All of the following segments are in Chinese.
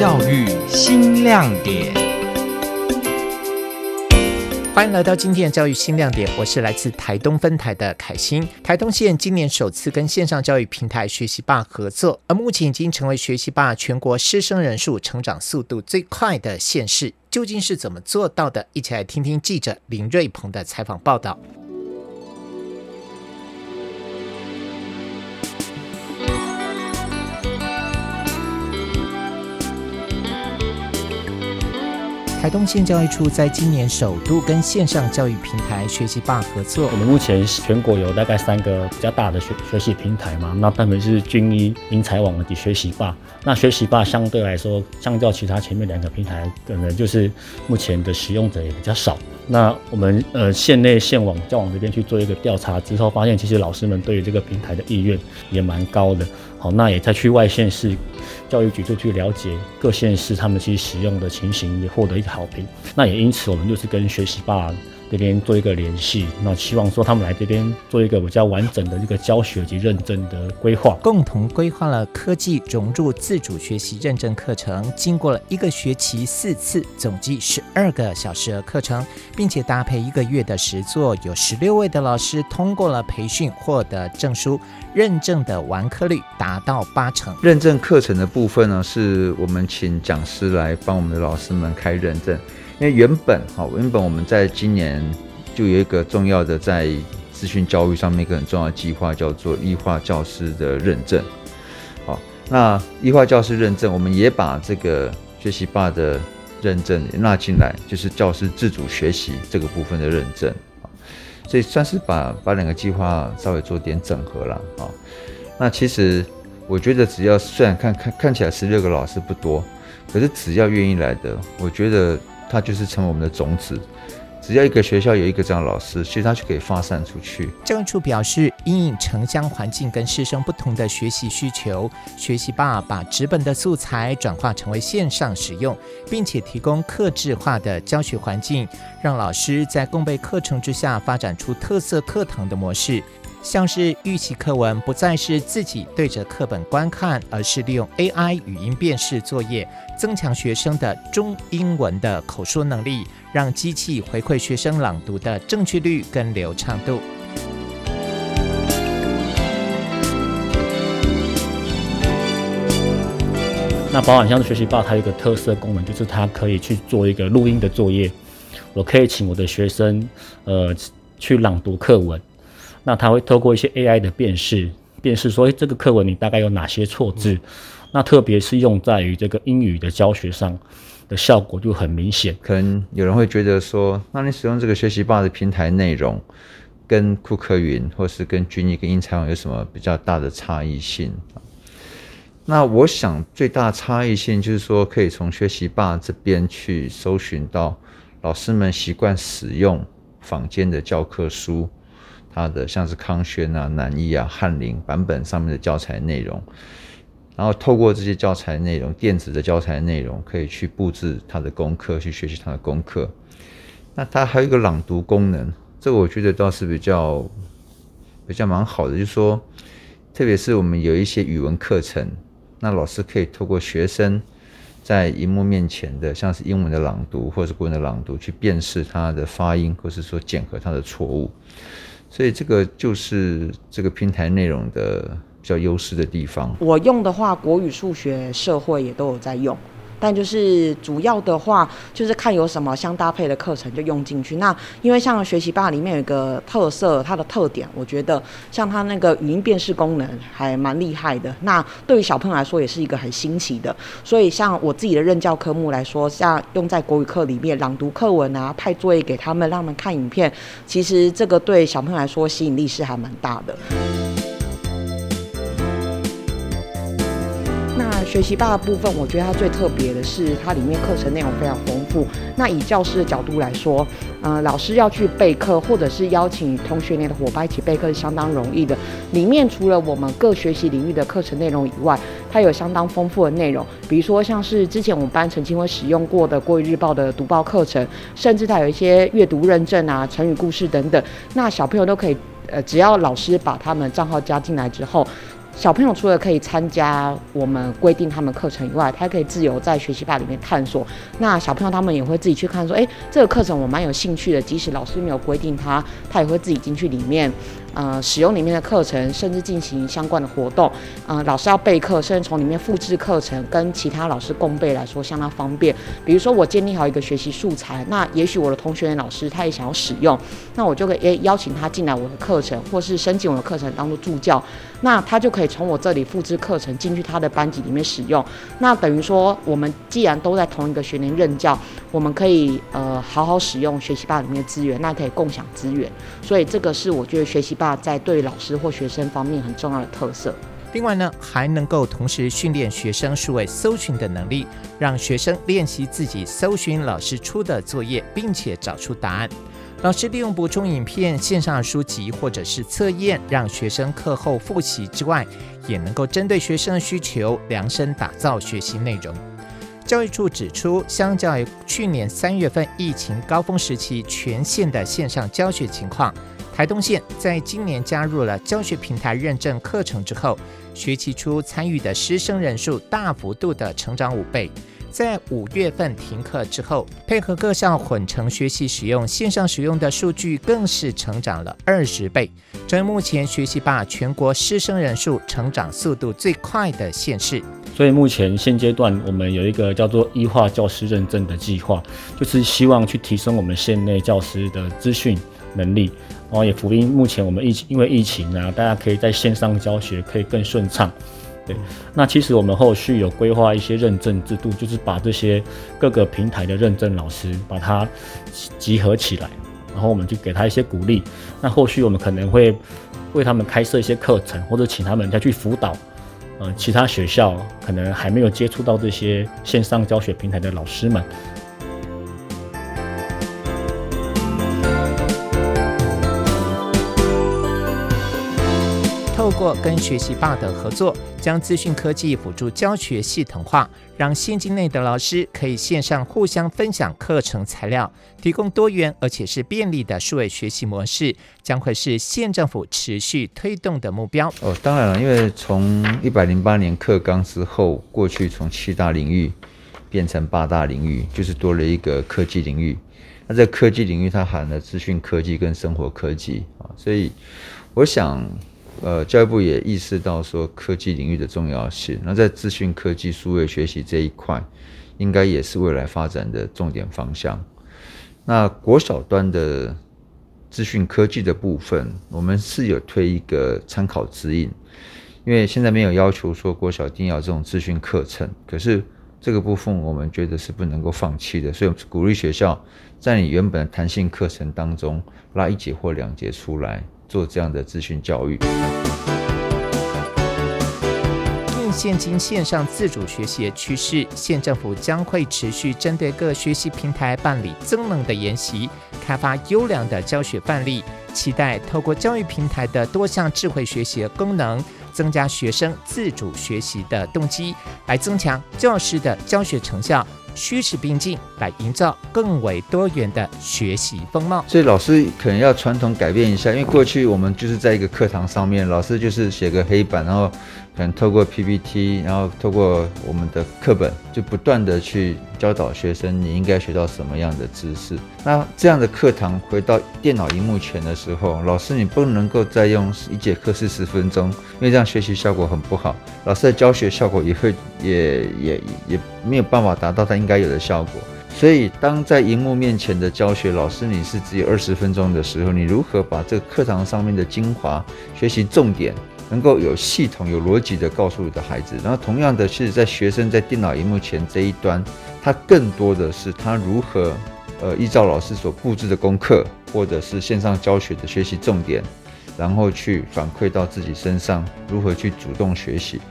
教育新亮点。欢迎来到今天的教育新亮点，我是来自台东分台的凯欣。台东县今年首次跟线上教育平台学习吧合作，而目前已经成为学习吧全国师生人数成长速度最快的县市。究竟是怎么做到的？一起来听听记者林瑞鹏的采访报道。台东县教育处在今年首度跟线上教育平台学习吧合作。我们目前全国有大概三个比较大的学学习平台嘛，那分别是军医、英才网以及学习吧。那学习吧相对来说，相较其他前面两个平台，可能就是目前的使用者也比较少。那我们呃县内县网教网这边去做一个调查之后，发现其实老师们对于这个平台的意愿也蛮高的。好，那也再去外县市教育局就去了解各县市他们其实使用的情形，也获得一个好评。那也因此，我们就是跟学习吧。这边做一个联系，那希望说他们来这边做一个比较完整的一个教学及认证的规划，共同规划了科技融入自主学习认证课程，经过了一个学期四次，总计十二个小时的课程，并且搭配一个月的实作，有十六位的老师通过了培训，获得证书，认证的完课率达到八成。认证课程的部分呢，是我们请讲师来帮我们的老师们开认证。因为原本哈，原本我们在今年就有一个重要的在资讯教育上面一个很重要的计划，叫做异化教师的认证。好，那异化教师认证，我们也把这个学习霸的认证纳进来，就是教师自主学习这个部分的认证。所以算是把把两个计划稍微做点整合了啊。那其实我觉得，只要虽然看看看起来十六个老师不多，可是只要愿意来的，我觉得。它就是成为我们的种子，只要一个学校有一个这样老师，其实它就可以发散出去。教育处表示，因应城乡环境跟师生不同的学习需求，学习霸把纸本的素材转化成为线上使用，并且提供客制化的教学环境，让老师在共备课程之下发展出特色课堂的模式。像是预习课文不再是自己对着课本观看，而是利用 AI 语音辨识作业，增强学生的中英文的口说能力，让机器回馈学生朗读的正确率跟流畅度。那包含像是学习报，它有一个特色功能，就是它可以去做一个录音的作业，我可以请我的学生，呃，去朗读课文。那他会透过一些 AI 的辨识，辨识说，诶，这个课文你大概有哪些错字？那特别是用在于这个英语的教学上的效果就很明显。可能有人会觉得说，那你使用这个学习霸的平台内容，跟库克云或是跟均一、跟英才网有什么比较大的差异性？那我想最大差异性就是说，可以从学习霸这边去搜寻到老师们习惯使用坊间的教科书。它的像是康轩啊、南一啊、翰林版本上面的教材内容，然后透过这些教材内容、电子的教材内容，可以去布置他的功课，去学习他的功课。那它还有一个朗读功能，这个我觉得倒是比较比较蛮好的，就是说，特别是我们有一些语文课程，那老师可以透过学生在荧幕面前的，像是英文的朗读或者是国文的朗读，去辨识他的发音，或是说检核他的错误。所以这个就是这个平台内容的比较优势的地方。我用的话，国语、数学、社会也都有在用。但就是主要的话，就是看有什么相搭配的课程就用进去。那因为像学习吧里面有一个特色，它的特点，我觉得像它那个语音辨识功能还蛮厉害的。那对于小朋友来说也是一个很新奇的。所以像我自己的任教科目来说，像用在国语课里面朗读课文啊，派作业给他们，让他们看影片，其实这个对小朋友来说吸引力是还蛮大的。那学习吧的部分，我觉得它最特别的是，它里面课程内容非常丰富。那以教师的角度来说，呃，老师要去备课，或者是邀请同学内的伙伴一起备课，是相当容易的。里面除了我们各学习领域的课程内容以外，它有相当丰富的内容，比如说像是之前我们班曾经会使用过的《国语日报》的读报课程，甚至它有一些阅读认证啊、成语故事等等。那小朋友都可以，呃，只要老师把他们账号加进来之后。小朋友除了可以参加我们规定他们课程以外，他可以自由在学习吧里面探索。那小朋友他们也会自己去看，说，哎，这个课程我蛮有兴趣的，即使老师没有规定他，他也会自己进去里面。呃，使用里面的课程，甚至进行相关的活动。呃，老师要备课，甚至从里面复制课程，跟其他老师共备来说相当方便。比如说，我建立好一个学习素材，那也许我的同学老师他也想要使用，那我就可以邀请他进来我的课程，或是申请我的课程当做助教，那他就可以从我这里复制课程进去他的班级里面使用。那等于说，我们既然都在同一个学年任教，我们可以呃好好使用学习吧里面的资源，那可以共享资源。所以这个是我觉得学习。大在对老师或学生方面很重要的特色。另外呢，还能够同时训练学生数位搜寻的能力，让学生练习自己搜寻老师出的作业，并且找出答案。老师利用补充影片、线上书籍或者是测验，让学生课后复习之外，也能够针对学生的需求量身打造学习内容。教育处指出，相较于去年三月份疫情高峰时期全线的线上教学情况。台东县在今年加入了教学平台认证课程之后，学期初参与的师生人数大幅度的成长五倍。在五月份停课之后，配合各校混成学习使用线上使用的数据更是成长了二十倍，成为目前学习吧全国师生人数成长速度最快的县市。所以目前现阶段我们有一个叫做“医化教师认证”的计划，就是希望去提升我们县内教师的资讯能力。然后也福音，目前我们疫情因为疫情啊，大家可以在线上教学可以更顺畅。对，那其实我们后续有规划一些认证制度，就是把这些各个平台的认证老师把它集合起来，然后我们就给他一些鼓励。那后续我们可能会为他们开设一些课程，或者请他们再去辅导，呃，其他学校可能还没有接触到这些线上教学平台的老师们。过跟学习霸的合作，将资讯科技辅助教学系统化，让县境内的老师可以线上互相分享课程材料，提供多元而且是便利的数位学习模式，将会是县政府持续推动的目标。哦，当然了，因为从一百零八年课纲之后，过去从七大领域变成八大领域，就是多了一个科技领域。那这科技领域它含了资讯科技跟生活科技啊，所以我想。呃，教育部也意识到说科技领域的重要性，那在资讯科技、数位学习这一块，应该也是未来发展的重点方向。那国小端的资讯科技的部分，我们是有推一个参考指引，因为现在没有要求说国小一定要这种资讯课程，可是这个部分我们觉得是不能够放弃的，所以我们鼓励学校在你原本的弹性课程当中拉一节或两节出来。做这样的资讯教育。应现今线上自主学习的趋势，县政府将会持续针对各学习平台办理增能的研习，开发优良的教学范例。期待透过教育平台的多项智慧学习功能，增加学生自主学习的动机，来增强教师的教学成效。虚实并进，来营造更为多元的学习风貌。所以老师可能要传统改变一下，因为过去我们就是在一个课堂上面，老师就是写个黑板，然后可能透过 PPT，然后透过我们的课本，就不断的去教导学生你应该学到什么样的知识。那这样的课堂回到电脑荧幕前的时候，老师你不能够再用一节课四十分钟，因为这样学习效果很不好，老师的教学效果也会也也也没有办法达到他应该有的效果。所以，当在荧幕面前的教学，老师你是只有二十分钟的时候，你如何把这个课堂上面的精华、学习重点，能够有系统、有逻辑的告诉你的孩子？然后，同样的是在学生在电脑荧幕前这一端，他更多的是他如何，呃，依照老师所布置的功课，或者是线上教学的学习重点，然后去反馈到自己身上，如何去主动学习？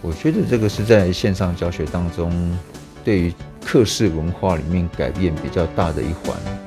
我觉得这个是在线上教学当中，对于刻氏文化里面改变比较大的一环。